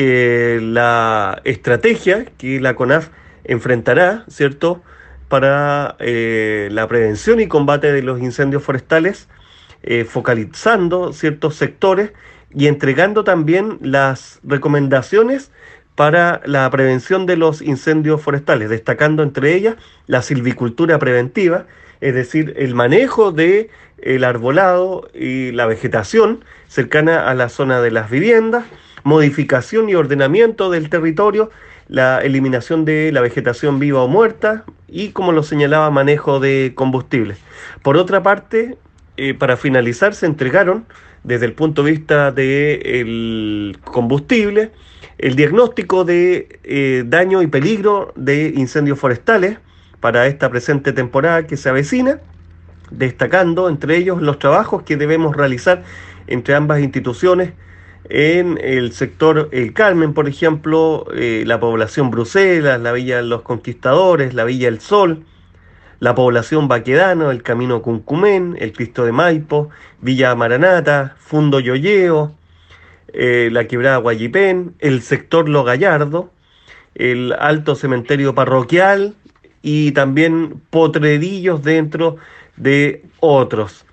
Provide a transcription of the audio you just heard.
eh, la estrategia que la CONAF enfrentará, ¿cierto?, para eh, la prevención y combate de los incendios forestales, eh, focalizando ciertos sectores y entregando también las recomendaciones para la prevención de los incendios forestales, destacando entre ellas la silvicultura preventiva, es decir, el manejo de el arbolado y la vegetación cercana a la zona de las viviendas, modificación y ordenamiento del territorio, la eliminación de la vegetación viva o muerta y, como lo señalaba, manejo de combustibles. Por otra parte, eh, para finalizar, se entregaron desde el punto de vista del combustible el diagnóstico de eh, daño y peligro de incendios forestales para esta presente temporada que se avecina, destacando entre ellos los trabajos que debemos realizar entre ambas instituciones en el sector El Carmen, por ejemplo, eh, la población Bruselas, la Villa de los Conquistadores, la Villa El Sol, la población Baquedano, el Camino Cuncumén, el Cristo de Maipo, Villa Maranata, Fundo Yoyeo, eh, la Quebrada Guayipén, el sector Lo Gallardo, el Alto Cementerio Parroquial y también potredillos dentro de otros.